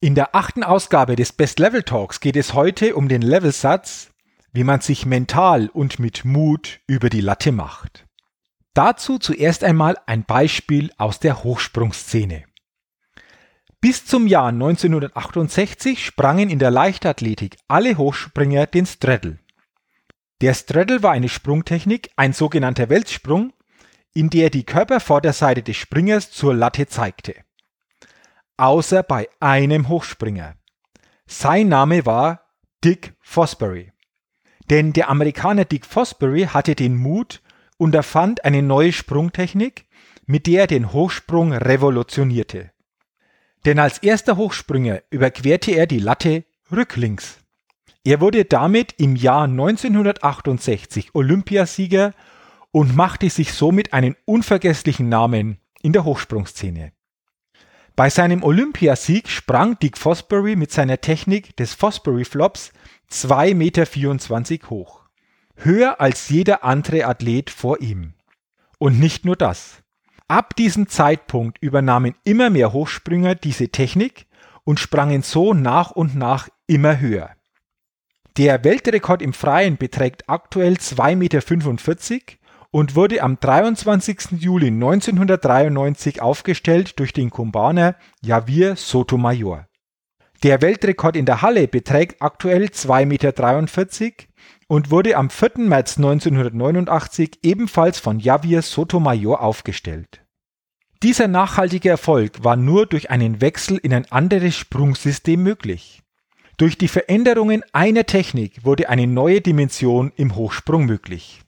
In der achten Ausgabe des Best Level Talks geht es heute um den Levelsatz, wie man sich mental und mit Mut über die Latte macht. Dazu zuerst einmal ein Beispiel aus der Hochsprungszene. Bis zum Jahr 1968 sprangen in der Leichtathletik alle Hochspringer den Straddle. Der Straddle war eine Sprungtechnik, ein sogenannter Weltsprung, in der die Körpervorderseite des Springers zur Latte zeigte außer bei einem Hochspringer. Sein Name war Dick Fosbury. Denn der Amerikaner Dick Fosbury hatte den Mut und erfand eine neue Sprungtechnik, mit der er den Hochsprung revolutionierte. Denn als erster Hochspringer überquerte er die Latte rücklings. Er wurde damit im Jahr 1968 Olympiasieger und machte sich somit einen unvergesslichen Namen in der Hochsprungszene. Bei seinem Olympiasieg sprang Dick Fosbury mit seiner Technik des Fosbury Flops 2,24 Meter hoch. Höher als jeder andere Athlet vor ihm. Und nicht nur das. Ab diesem Zeitpunkt übernahmen immer mehr Hochspringer diese Technik und sprangen so nach und nach immer höher. Der Weltrekord im Freien beträgt aktuell 2,45 Meter und wurde am 23. Juli 1993 aufgestellt durch den Kubaner Javier Sotomayor. Der Weltrekord in der Halle beträgt aktuell 2,43 Meter und wurde am 4. März 1989 ebenfalls von Javier Sotomayor aufgestellt. Dieser nachhaltige Erfolg war nur durch einen Wechsel in ein anderes Sprungsystem möglich. Durch die Veränderungen einer Technik wurde eine neue Dimension im Hochsprung möglich.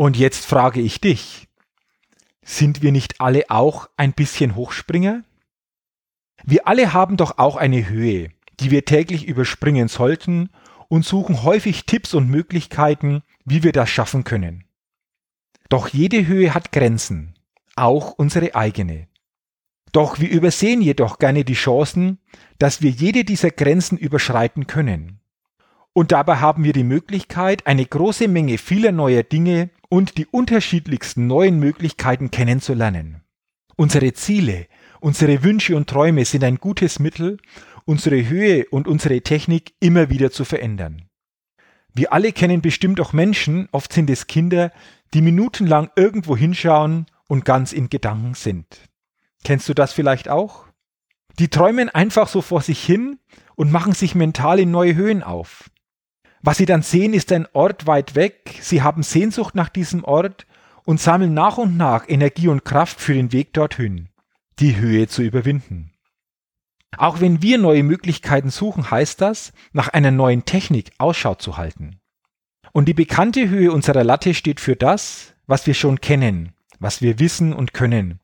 Und jetzt frage ich dich, sind wir nicht alle auch ein bisschen Hochspringer? Wir alle haben doch auch eine Höhe, die wir täglich überspringen sollten und suchen häufig Tipps und Möglichkeiten, wie wir das schaffen können. Doch jede Höhe hat Grenzen, auch unsere eigene. Doch wir übersehen jedoch gerne die Chancen, dass wir jede dieser Grenzen überschreiten können. Und dabei haben wir die Möglichkeit, eine große Menge vieler neuer Dinge und die unterschiedlichsten neuen Möglichkeiten kennenzulernen. Unsere Ziele, unsere Wünsche und Träume sind ein gutes Mittel, unsere Höhe und unsere Technik immer wieder zu verändern. Wir alle kennen bestimmt auch Menschen, oft sind es Kinder, die minutenlang irgendwo hinschauen und ganz in Gedanken sind. Kennst du das vielleicht auch? Die träumen einfach so vor sich hin und machen sich mental in neue Höhen auf. Was sie dann sehen, ist ein Ort weit weg, sie haben Sehnsucht nach diesem Ort und sammeln nach und nach Energie und Kraft für den Weg dorthin, die Höhe zu überwinden. Auch wenn wir neue Möglichkeiten suchen, heißt das, nach einer neuen Technik Ausschau zu halten. Und die bekannte Höhe unserer Latte steht für das, was wir schon kennen, was wir wissen und können,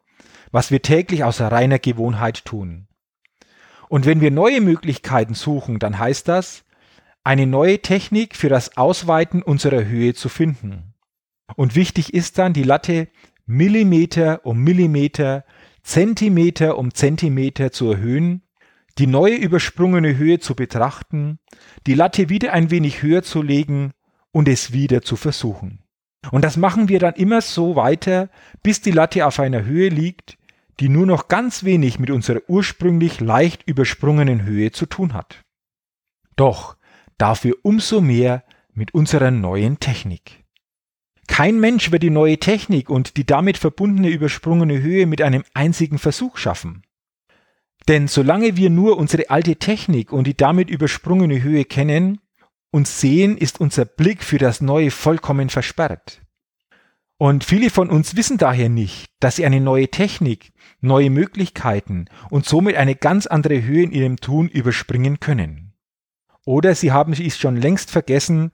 was wir täglich aus reiner Gewohnheit tun. Und wenn wir neue Möglichkeiten suchen, dann heißt das, eine neue Technik für das Ausweiten unserer Höhe zu finden. Und wichtig ist dann, die Latte Millimeter um Millimeter, Zentimeter um Zentimeter zu erhöhen, die neue übersprungene Höhe zu betrachten, die Latte wieder ein wenig höher zu legen und es wieder zu versuchen. Und das machen wir dann immer so weiter, bis die Latte auf einer Höhe liegt, die nur noch ganz wenig mit unserer ursprünglich leicht übersprungenen Höhe zu tun hat. Doch dafür umso mehr mit unserer neuen Technik. Kein Mensch wird die neue Technik und die damit verbundene übersprungene Höhe mit einem einzigen Versuch schaffen. Denn solange wir nur unsere alte Technik und die damit übersprungene Höhe kennen und sehen, ist unser Blick für das Neue vollkommen versperrt. Und viele von uns wissen daher nicht, dass sie eine neue Technik, neue Möglichkeiten und somit eine ganz andere Höhe in ihrem Tun überspringen können. Oder sie haben es schon längst vergessen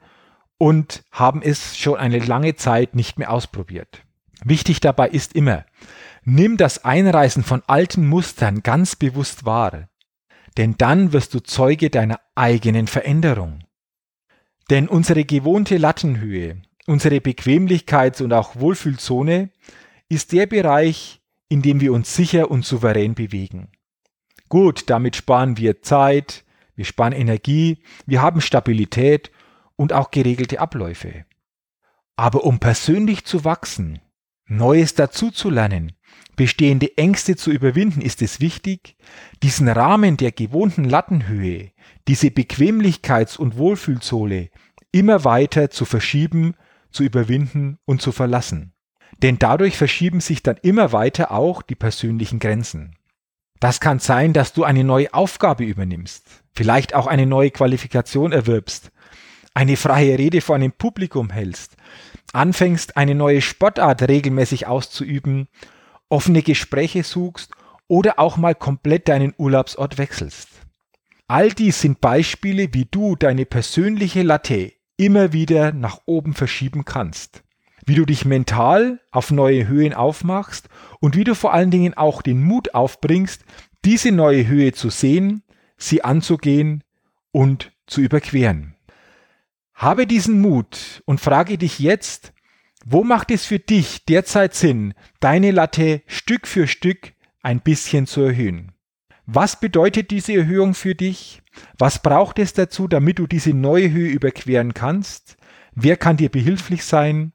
und haben es schon eine lange Zeit nicht mehr ausprobiert. Wichtig dabei ist immer, nimm das Einreißen von alten Mustern ganz bewusst wahr, denn dann wirst du Zeuge deiner eigenen Veränderung. Denn unsere gewohnte Lattenhöhe, unsere Bequemlichkeits- und auch Wohlfühlzone ist der Bereich, in dem wir uns sicher und souverän bewegen. Gut, damit sparen wir Zeit, wir sparen Energie, wir haben Stabilität und auch geregelte Abläufe. Aber um persönlich zu wachsen, Neues dazuzulernen, bestehende Ängste zu überwinden, ist es wichtig, diesen Rahmen der gewohnten Lattenhöhe, diese Bequemlichkeits- und Wohlfühlzone immer weiter zu verschieben, zu überwinden und zu verlassen. Denn dadurch verschieben sich dann immer weiter auch die persönlichen Grenzen. Das kann sein, dass du eine neue Aufgabe übernimmst, vielleicht auch eine neue Qualifikation erwirbst, eine freie Rede vor einem Publikum hältst, anfängst eine neue Sportart regelmäßig auszuüben, offene Gespräche suchst oder auch mal komplett deinen Urlaubsort wechselst. All dies sind Beispiele, wie du deine persönliche Latte immer wieder nach oben verschieben kannst. Wie du dich mental auf neue Höhen aufmachst und wie du vor allen Dingen auch den Mut aufbringst, diese neue Höhe zu sehen, sie anzugehen und zu überqueren. Habe diesen Mut und frage dich jetzt, wo macht es für dich derzeit Sinn, deine Latte Stück für Stück ein bisschen zu erhöhen? Was bedeutet diese Erhöhung für dich? Was braucht es dazu, damit du diese neue Höhe überqueren kannst? Wer kann dir behilflich sein?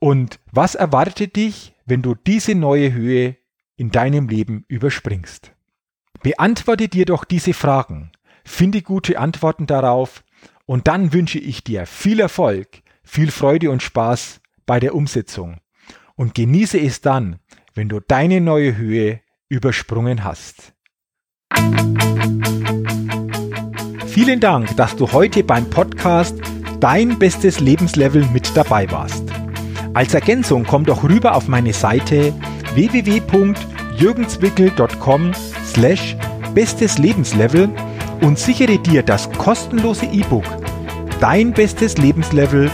Und was erwartet dich, wenn du diese neue Höhe in deinem Leben überspringst? Beantworte dir doch diese Fragen, finde gute Antworten darauf und dann wünsche ich dir viel Erfolg, viel Freude und Spaß bei der Umsetzung und genieße es dann, wenn du deine neue Höhe übersprungen hast. Vielen Dank, dass du heute beim Podcast Dein bestes Lebenslevel mit dabei warst. Als Ergänzung komm doch rüber auf meine Seite www.jürgenswickel.com slash bestes Lebenslevel und sichere dir das kostenlose E-Book Dein bestes Lebenslevel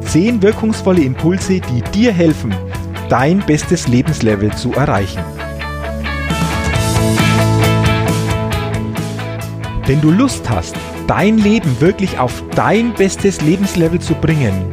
10 wirkungsvolle Impulse, die dir helfen, dein bestes Lebenslevel zu erreichen. Wenn du Lust hast, dein Leben wirklich auf dein bestes Lebenslevel zu bringen,